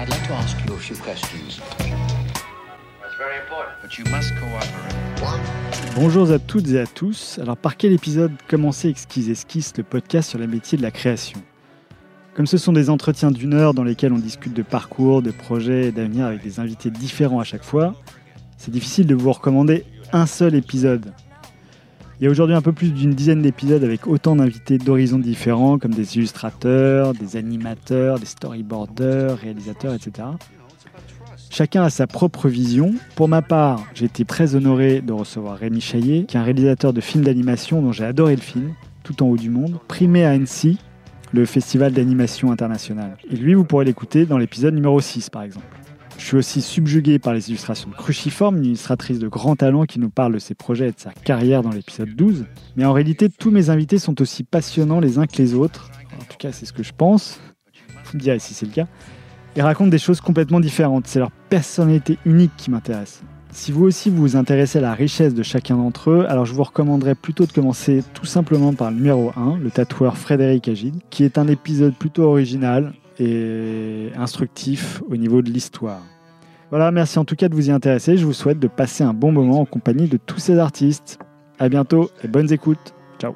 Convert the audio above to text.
I'd like to ask you a few questions. That's very important. But you must cooperate. Bonjour à toutes et à tous. Alors, par quel épisode commencer Exquise Esquisse, le podcast sur les métiers de la création? Comme ce sont des entretiens d'une heure dans lesquels on discute de parcours, de projets et d'avenir avec des invités différents à chaque fois, c'est difficile de vous recommander un seul épisode. Il y a aujourd'hui un peu plus d'une dizaine d'épisodes avec autant d'invités d'horizons différents, comme des illustrateurs, des animateurs, des storyboarders, réalisateurs, etc. Chacun a sa propre vision. Pour ma part, j'ai été très honoré de recevoir Rémi Chaillet, qui est un réalisateur de films d'animation dont j'ai adoré le film, tout en haut du monde, primé à Annecy, le festival d'animation international. Et lui, vous pourrez l'écouter dans l'épisode numéro 6, par exemple. Je suis aussi subjugué par les illustrations de Cruciforme, une illustratrice de grand talent qui nous parle de ses projets et de sa carrière dans l'épisode 12. Mais en réalité, tous mes invités sont aussi passionnants les uns que les autres. En tout cas, c'est ce que je pense. Vous me si c'est le cas. Ils racontent des choses complètement différentes. C'est leur personnalité unique qui m'intéresse. Si vous aussi vous vous intéressez à la richesse de chacun d'entre eux, alors je vous recommanderais plutôt de commencer tout simplement par le numéro 1, le tatoueur Frédéric Agide, qui est un épisode plutôt original, et instructif au niveau de l'histoire. Voilà, merci en tout cas de vous y intéresser. Je vous souhaite de passer un bon moment en compagnie de tous ces artistes. À bientôt et bonnes écoutes. Ciao.